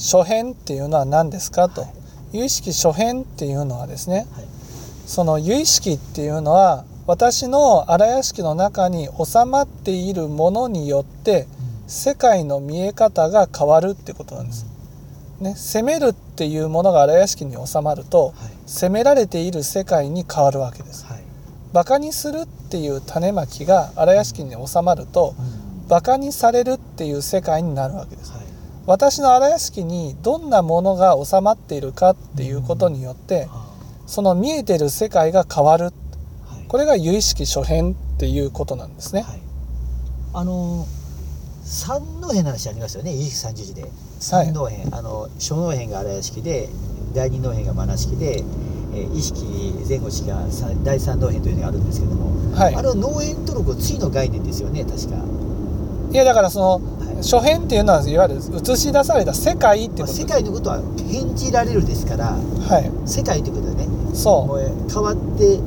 諸変っていうのは何ですか？と、はい。有意識諸変っていうのはですねはい。その有意識っていうのは私の荒屋敷の中に収まっているものによって世界の見え方が変わるってことなんです。ね、攻めるっていうものが荒屋敷に収まるとはい。攻められている世界に変わるわけです。はい。バカにするっていう種まきが荒屋敷に収まるとうん。バカにされるっていう世界になるわけです。はい私の荒屋敷にどんなものが収まっているかっていうことによってあその見えてる世界が変わる。ーはい。これが有意識諸変っていうことなんですね。はい、あの三戸の話ありますよね。有識三十字で。はい。三戸、あの小脳辺が荒屋敷で第二脳辺が真名式で、えー意識前後式がさ第三脳辺というのがあるんですけども、はい。あれは脳辺とのこう対の概念ですよね確か、いやだからそのはい諸変っていうのはいわゆる映し出された世界ってこと。です。世界のことは変じられるですからはい、世界ということでね。もそう。変わって、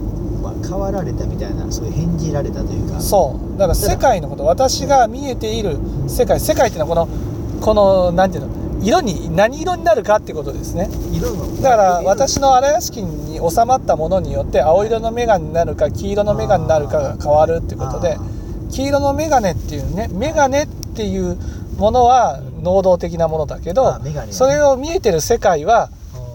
まあ、変わられたみたいなそういう変じられたというか。うそう。だから世界のこと私が見えている世界世界っていうのはこのこのなんていうの色に何色になるかってことですね。色のだから私の荒屋敷に収まったものによって青色の眼鏡になるか黄色の眼鏡になるかが変わるってことで黄色の眼鏡っていうね眼鏡っていうものは能動的なものだけどね。それを見えてる世界は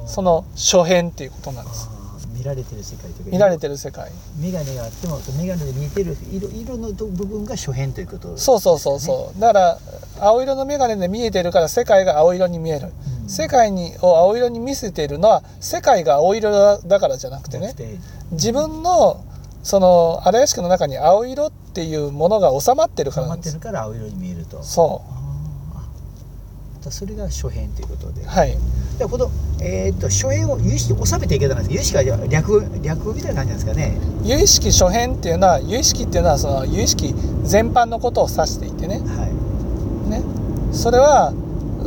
その諸変っていうことなんです。見られてる世界というか。見られてる世界。眼鏡があっても眼鏡で見えてる色色の部分が諸変ということそうそうそうそう。だから青色の眼鏡で見えてるから世界が青色に見える。うん。世界にを青色に見せているのは世界が青色だだからじゃなくてね。で自分のその荒屋敷の中に青色っていうものが収まってるか収まってらなんです。るから青色に見えると。そあー。あそれが諸変ということで、うはい。でこの、えー、と諸変を有意識に収めていけたんです有意識が略略語みたいな感じなんですかね？有意識諸変っていうのは有意識っていうのはその有意識全般のことを指していてね。はい。ね。それは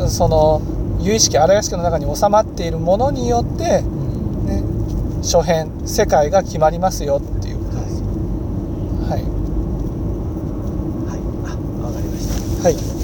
その有意識荒屋敷の中に収まっているものによって、うん。ね、諸変世界が決まりますよっていうことです。ははいい。はいあわかりましたはい。